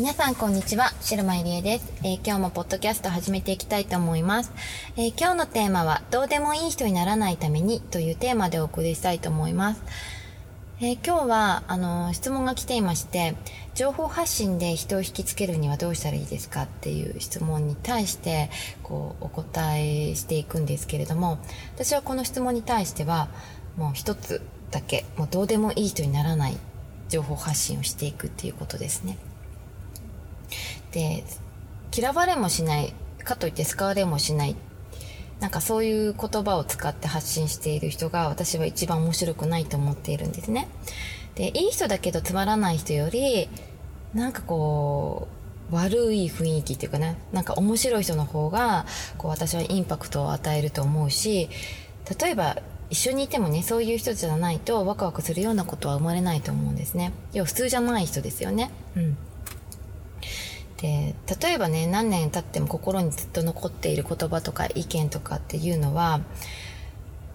皆さんこんにちは、白間入江です、えー、今日もポッドキャスト始めていきたいと思います、えー、今日のテーマは、どうでもいい人にならないためにというテーマでお送りしたいと思います。えー、今日は、あの質問が来ていまして、情報発信で人を引きつけるにはどうしたらいいですか？っていう質問に対して、こう、お答えしていくんですけれども、私はこの質問に対しては、もう一つだけ、もうどうでもいい人にならない情報発信をしていくっていうことですね。で嫌われもしないかといって使われもしないなんかそういう言葉を使って発信している人が私は一番面白くないと思っているんですね。で、いい人だけどつまらない人より、なんかこう、悪い雰囲気っていうかね、なんか面白い人の方が、こう私はインパクトを与えると思うし、例えば一緒にいてもね、そういう人じゃないとワクワクするようなことは生まれないと思うんですね。要は普通じゃない人ですよね。うん。で例えばね何年経っても心にずっと残っている言葉とか意見とかっていうのは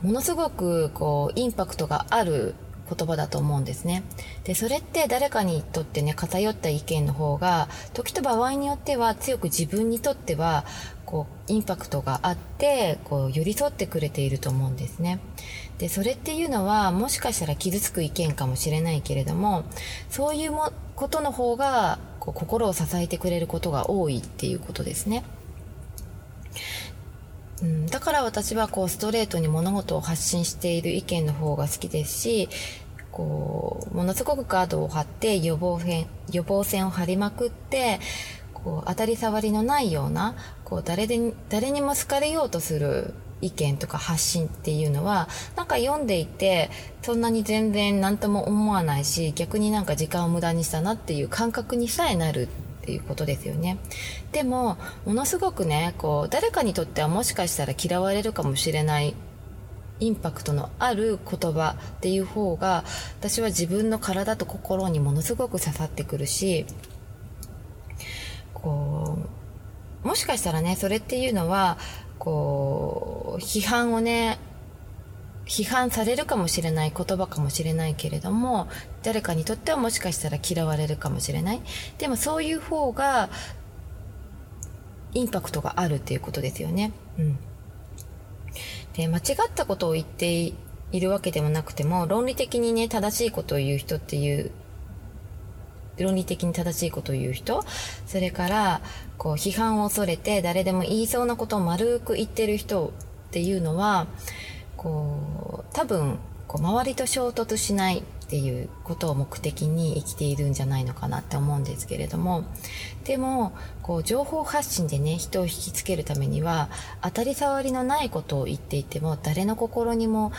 ものすごくこうインパクトがある言葉だと思うんですね。で、それって誰かにとってね、偏った意見の方が、時と場合によっては強く自分にとっては、こう、インパクトがあって、こう、寄り添ってくれていると思うんですね。で、それっていうのは、もしかしたら傷つく意見かもしれないけれども、そういうもことの方が、こう心を支えてくれることが多いっていうことですね。うん、だから私はこうストレートに物事を発信している意見の方が好きですし、こう、ものすごくカードを張って予防線、予防線を張りまくって、こう、当たり障りのないような、こう、誰で、誰にも好かれようとする意見とか発信っていうのは、なんか読んでいて、そんなに全然何とも思わないし、逆になんか時間を無駄にしたなっていう感覚にさえなるっていうことですよね。でも、ものすごくね、こう、誰かにとってはもしかしたら嫌われるかもしれないインパクトのある言葉っていう方が私は自分の体と心にものすごく刺さってくるしこうもしかしたらねそれっていうのはこう、批判をね、批判されるかもしれない言葉かもしれないけれども、誰かにとってはもしかしたら嫌われるかもしれない。でもそういう方が、インパクトがあるっていうことですよね。うん。で、間違ったことを言っているわけでもなくても、論理的にね、正しいことを言う人っていう論理的に正しいことを言う人、それから、こう、批判を恐れて誰でも言いそうなことを丸く言ってる人っていうのは、こう、多分、こう、周りと衝突しないっていうことを目的に生きているんじゃないのかなって思うんですけれども、でも、こう、情報発信でね、人を引きつけるためには、当たり障りのないことを言っていても、誰の心にも、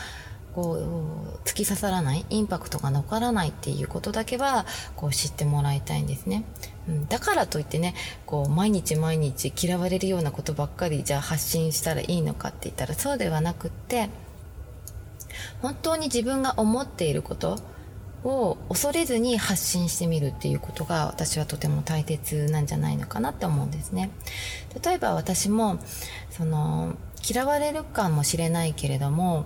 こう突き刺さらないインパクトが残らないっていうことだけはこう知ってもらいたいんですね、うん、だからといってねこう毎日毎日嫌われるようなことばっかりじゃあ発信したらいいのかって言ったらそうではなくって本当に自分が思っていることを恐れずに発信してみるっていうことが私はとても大切なんじゃないのかなって思うんですね。例えば私もその嫌われるかもしれないけれども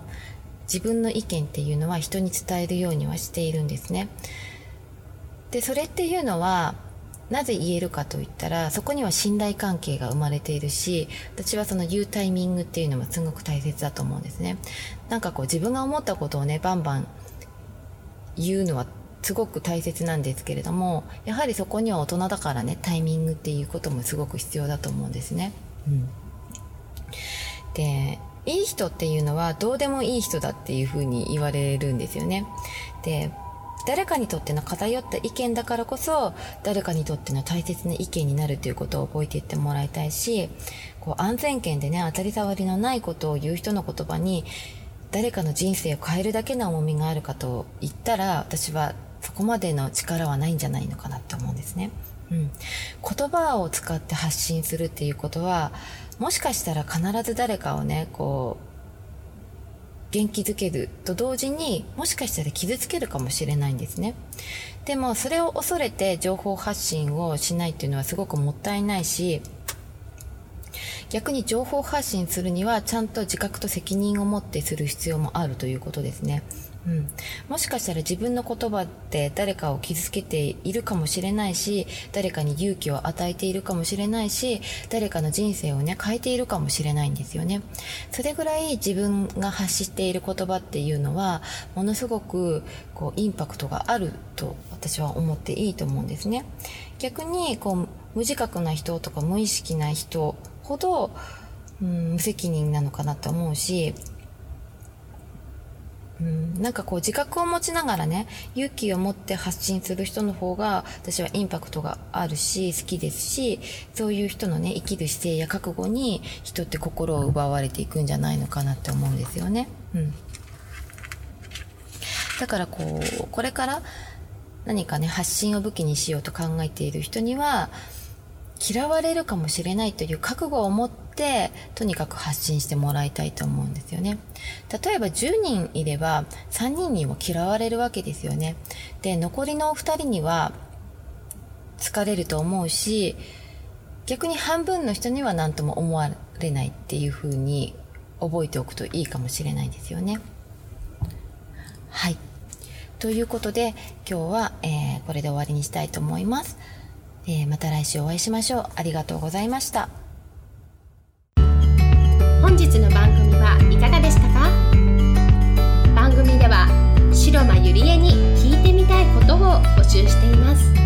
自分の意見っていうのは人に伝えるようにはしているんですね。で、それっていうのは、なぜ言えるかといったら、そこには信頼関係が生まれているし、私はその言うタイミングっていうのもすごく大切だと思うんですね。なんかこう自分が思ったことをね、バンバン言うのはすごく大切なんですけれども、やはりそこには大人だからね、タイミングっていうこともすごく必要だと思うんですね。うん。で、いい人っていうのはどうでもいい人だっていうふうに言われるんですよね。で、誰かにとっての偏った意見だからこそ誰かにとっての大切な意見になるということを覚えていってもらいたいしこう安全圏でね当たり障りのないことを言う人の言葉に誰かの人生を変えるだけの重みがあるかと言ったら私はそこまでの力はないんじゃないのかなって思うんですね。うん、言葉を使って発信するっていうことはもしかしたら必ず誰かをねこう元気づけると同時にもしかしたら傷つけるかもしれないんですね。でもそれを恐れて情報発信をしないっていうのはすごくもったいないし逆に情報発信するにはちゃんと自覚と責任を持ってする必要もあるということですね。うん、もしかしたら自分の言葉って誰かを傷つけているかもしれないし誰かに勇気を与えているかもしれないし誰かの人生をね変えているかもしれないんですよね。それぐらい自分が発している言葉っていうのはものすごくこうインパクトがあると私は思っていいと思うんですね。逆にこう無自覚な人とか無意識な人ほど、うん、無責任なのかなと思うしうん、なんかこう自覚を持ちながらね勇気を持って発信する人の方が私はインパクトがあるし好きですしそういう人のね生きる姿勢や覚悟に人って心を奪われていくんじゃないのかなって思うんですよね。うん、だからこうこれから何かね発信を武器にしようと考えている人には嫌われるかもしれないという覚悟を持ってとにかく発信してもらいたいと思うんですよね。例えば10人いれば3人にも嫌われるわけですよね。で残りの2人には疲れると思うし逆に半分の人には何とも思われないっていう風に覚えておくといいかもしれないですよね。はい。ということで今日は、えー、これで終わりにしたいと思います。えー、また来週お会いしましょう。ありがとうございました。本日の番組はいかがでしたか？番組では白間ゆりえに聞いてみたいことを募集しています。